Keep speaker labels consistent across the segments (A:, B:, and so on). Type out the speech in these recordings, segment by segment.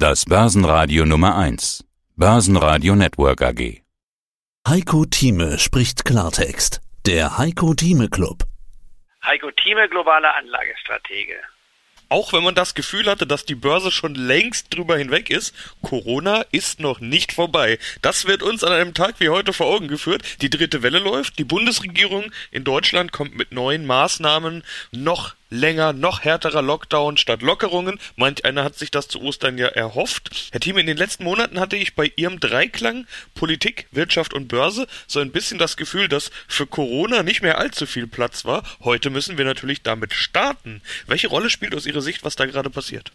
A: Das Börsenradio Nummer 1. Börsenradio Network AG.
B: Heiko Thieme spricht Klartext. Der Heiko Thieme Club.
C: Heiko Thieme, globaler Anlagestratege.
D: Auch wenn man das Gefühl hatte, dass die Börse schon längst drüber hinweg ist, Corona ist noch nicht vorbei. Das wird uns an einem Tag wie heute vor Augen geführt. Die dritte Welle läuft, die Bundesregierung in Deutschland kommt mit neuen Maßnahmen, noch länger, noch härterer Lockdown statt Lockerungen. Manch einer hat sich das zu Ostern ja erhofft. Herr Thieme, in den letzten Monaten hatte ich bei Ihrem Dreiklang Politik, Wirtschaft und Börse so ein bisschen das Gefühl, dass für Corona nicht mehr allzu viel Platz war. Heute müssen wir natürlich damit starten. Welche Rolle spielt aus Ihrer Sicht, was da gerade passiert?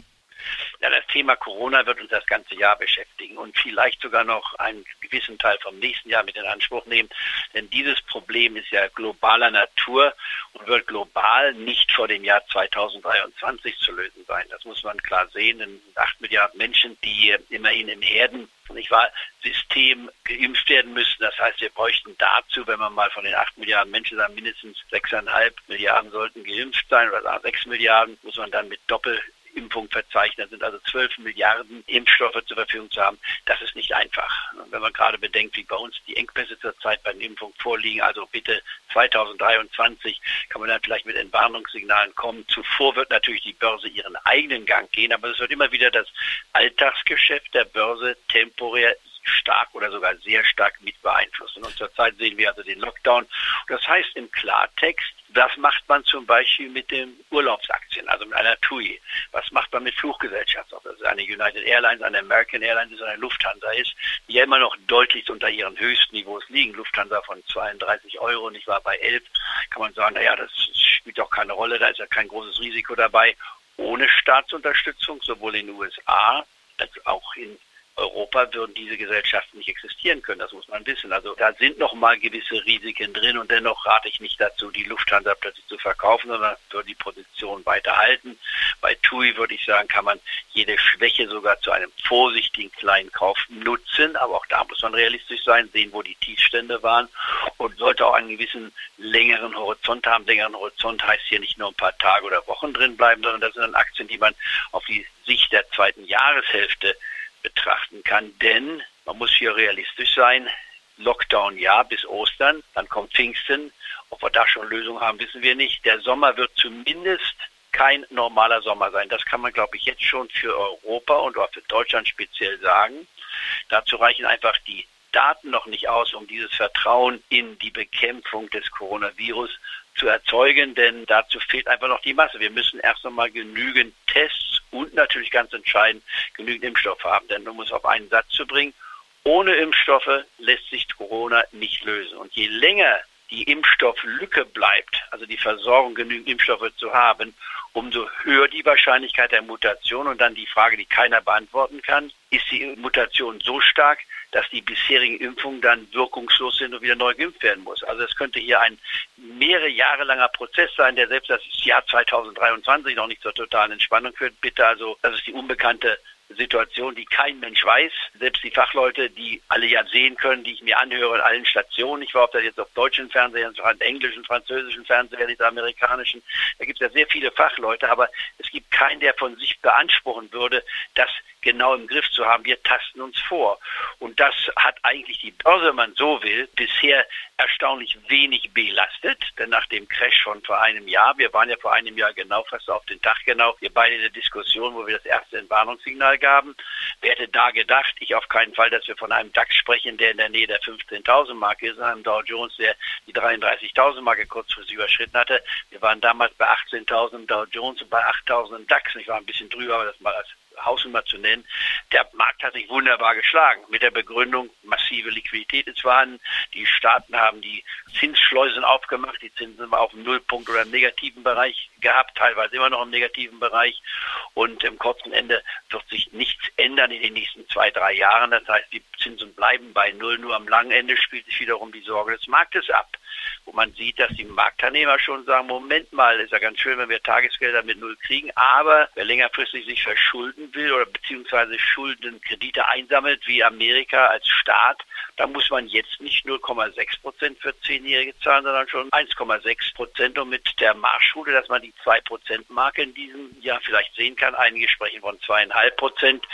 C: Ja, das Thema Corona wird uns das ganze Jahr beschäftigen und vielleicht sogar noch einen gewissen Teil vom nächsten Jahr mit in Anspruch nehmen. Denn dieses Problem ist ja globaler Natur und wird global nicht vor dem Jahr 2023 zu lösen sein. Das muss man klar sehen. Denn acht Milliarden Menschen, die immerhin im Herden nicht wahr, System geimpft werden müssen. Das heißt, wir bräuchten dazu, wenn man mal von den acht Milliarden Menschen sagen, mindestens sechseinhalb Milliarden sollten geimpft sein oder sechs Milliarden, muss man dann mit Doppel Impfung verzeichnet sind, also 12 Milliarden Impfstoffe zur Verfügung zu haben, das ist nicht einfach. Wenn man gerade bedenkt, wie bei uns die Engpässe zurzeit bei den Impfungen vorliegen, also bitte 2023 kann man dann vielleicht mit Entwarnungssignalen kommen. Zuvor wird natürlich die Börse ihren eigenen Gang gehen, aber es wird immer wieder das Alltagsgeschäft der Börse temporär stark oder sogar sehr stark mit beeinflussen. Und zurzeit sehen wir also den Lockdown. Das heißt im Klartext, das macht man zum Beispiel mit den Urlaubsaktien, also mit einer TUI. Was macht man mit Fluggesellschaften? Ob das eine United Airlines, eine American Airlines eine Lufthansa ist, die ja immer noch deutlich unter ihren höchsten Niveaus liegen. Lufthansa von 32 Euro und ich war bei 11. Kann man sagen, naja, das spielt doch keine Rolle, da ist ja kein großes Risiko dabei. Ohne Staatsunterstützung, sowohl in den USA als auch in Europa würden diese Gesellschaften nicht existieren können. Das muss man wissen. Also da sind noch mal gewisse Risiken drin und dennoch rate ich nicht dazu, die Lufthansa plötzlich zu verkaufen, sondern würde die Position weiterhalten. Bei TUI würde ich sagen, kann man jede Schwäche sogar zu einem vorsichtigen kleinen Kauf nutzen. Aber auch da muss man realistisch sein, sehen, wo die Tiefstände waren und sollte auch einen gewissen längeren Horizont haben. Längeren Horizont heißt hier nicht nur ein paar Tage oder Wochen drin bleiben, sondern das sind dann Aktien, die man auf die Sicht der zweiten Jahreshälfte betrachten kann, denn man muss hier realistisch sein. Lockdown ja bis Ostern, dann kommt Pfingsten. Ob wir da schon Lösungen haben, wissen wir nicht. Der Sommer wird zumindest kein normaler Sommer sein. Das kann man, glaube ich, jetzt schon für Europa und auch für Deutschland speziell sagen. Dazu reichen einfach die Daten noch nicht aus, um dieses Vertrauen in die Bekämpfung des Coronavirus zu erzeugen, denn dazu fehlt einfach noch die Masse. Wir müssen erst einmal genügend Tests und natürlich ganz entscheidend genügend Impfstoff haben. Denn um es auf einen Satz zu bringen, ohne Impfstoffe lässt sich Corona nicht lösen. Und je länger die Impfstofflücke bleibt, also die Versorgung genügend Impfstoffe zu haben, umso höher die Wahrscheinlichkeit der Mutation. Und dann die Frage, die keiner beantworten kann, ist die Mutation so stark, dass die bisherigen Impfungen dann wirkungslos sind und wieder neu geimpft werden muss. Also es könnte hier ein mehrere Jahre langer Prozess sein, der selbst das Jahr 2023 noch nicht zur totalen Entspannung führt. Bitte also, das ist die unbekannte Situation, die kein Mensch weiß. Selbst die Fachleute, die alle ja sehen können, die ich mir anhöre in allen Stationen. Ich war ob das jetzt auf deutschen Fernsehern, auf englischen, französischen Fernsehern, nicht amerikanischen. Da gibt es ja sehr viele Fachleute, aber es gibt keinen, der von sich beanspruchen würde, das genau im Griff zu haben. Wir tasten uns vor. Und das hat eigentlich die Börse, wenn man so will, bisher erstaunlich wenig belastet. Denn nach dem Crash von vor einem Jahr, wir waren ja vor einem Jahr genau fast auf den Tag genau, wir beide in der Diskussion, wo wir das erste Entwarnungssignal gaben. Wer hätte da gedacht, ich auf keinen Fall, dass wir von einem DAX sprechen, der in der Nähe der 15.000 Marke ist, einem Dow Jones, der die 33.000 Marke kurzfristig überschritten hatte. Wir waren damals bei 18.000 Dow Jones und bei 8.000 DAX. Ich war ein bisschen drüber, aber das mal als Hausnummer zu nennen. Der Markt hat sich wunderbar geschlagen mit der Begründung, massive Liquidität ist vorhanden. Die Staaten haben die Zinsschleusen aufgemacht, die Zinsen sind auf dem Nullpunkt oder im negativen Bereich gehabt, teilweise immer noch im negativen Bereich. Und im kurzen Ende wird sich nichts ändern in den nächsten zwei, drei Jahren. Das heißt, die Zinsen bleiben bei Null. Nur am langen Ende spielt sich wiederum die Sorge des Marktes ab wo man sieht, dass die Marktteilnehmer schon sagen, Moment mal, ist ja ganz schön, wenn wir Tagesgelder mit Null kriegen, aber wer längerfristig sich verschulden will oder beziehungsweise Schulden, Kredite einsammelt, wie Amerika als Staat, da muss man jetzt nicht 0,6 Prozent für Zehnjährige zahlen, sondern schon 1,6 Prozent und mit der Marschschule, dass man die 2 Prozent Marke in diesem Jahr vielleicht sehen kann. Einige sprechen von zweieinhalb Prozent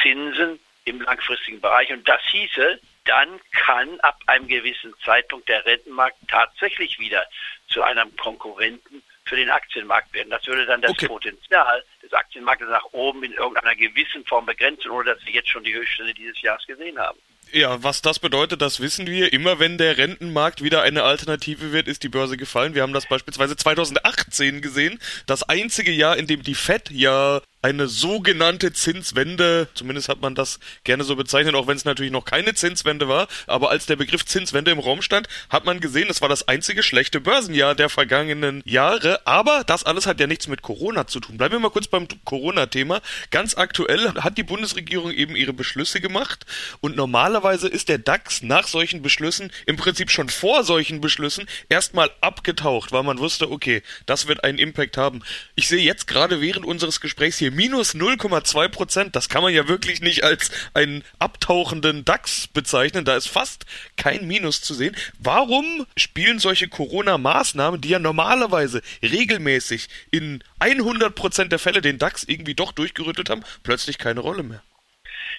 C: Zinsen im langfristigen Bereich. Und das hieße, dann kann ab einem gewissen Zeitpunkt der Rentenmarkt tatsächlich wieder zu einem Konkurrenten für den Aktienmarkt werden. Das würde dann das okay. Potenzial des Aktienmarktes nach oben in irgendeiner gewissen Form begrenzen, ohne dass wir jetzt schon die Höchststände dieses Jahres gesehen haben.
D: Ja, was das bedeutet, das wissen wir. Immer wenn der Rentenmarkt wieder eine Alternative wird, ist die Börse gefallen. Wir haben das beispielsweise 2018 gesehen. Das einzige Jahr, in dem die Fed ja eine sogenannte Zinswende, zumindest hat man das gerne so bezeichnet, auch wenn es natürlich noch keine Zinswende war, aber als der Begriff Zinswende im Raum stand, hat man gesehen, es war das einzige schlechte Börsenjahr der vergangenen Jahre, aber das alles hat ja nichts mit Corona zu tun. Bleiben wir mal kurz beim Corona-Thema. Ganz aktuell hat die Bundesregierung eben ihre Beschlüsse gemacht und normalerweise ist der DAX nach solchen Beschlüssen, im Prinzip schon vor solchen Beschlüssen, erstmal abgetaucht, weil man wusste, okay, das wird einen Impact haben. Ich sehe jetzt gerade während unseres Gesprächs hier minus 0,2 Prozent. Das kann man ja wirklich nicht als einen abtauchenden DAX bezeichnen. Da ist fast kein Minus zu sehen. Warum spielen solche Corona-Maßnahmen, die ja normalerweise regelmäßig in 100 Prozent der Fälle den DAX irgendwie doch durchgerüttelt haben, plötzlich keine Rolle mehr?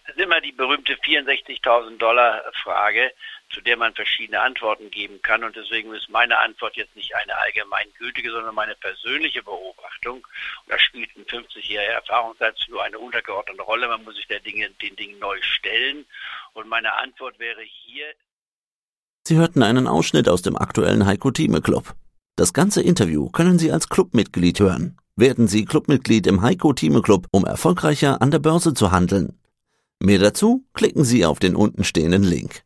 C: Das ist immer die berühmte 64.000 Dollar Frage zu der man verschiedene Antworten geben kann. Und deswegen ist meine Antwort jetzt nicht eine allgemeingültige, sondern meine persönliche Beobachtung. Und da spielt ein 50-jähriger Erfahrungssatz nur eine untergeordnete Rolle. Man muss sich der Dinge, den Dingen neu stellen. Und meine Antwort wäre hier.
B: Sie hörten einen Ausschnitt aus dem aktuellen Heiko Thieme Club. Das ganze Interview können Sie als Clubmitglied hören. Werden Sie Clubmitglied im Heiko Thieme Club, um erfolgreicher an der Börse zu handeln. Mehr dazu klicken Sie auf den untenstehenden Link.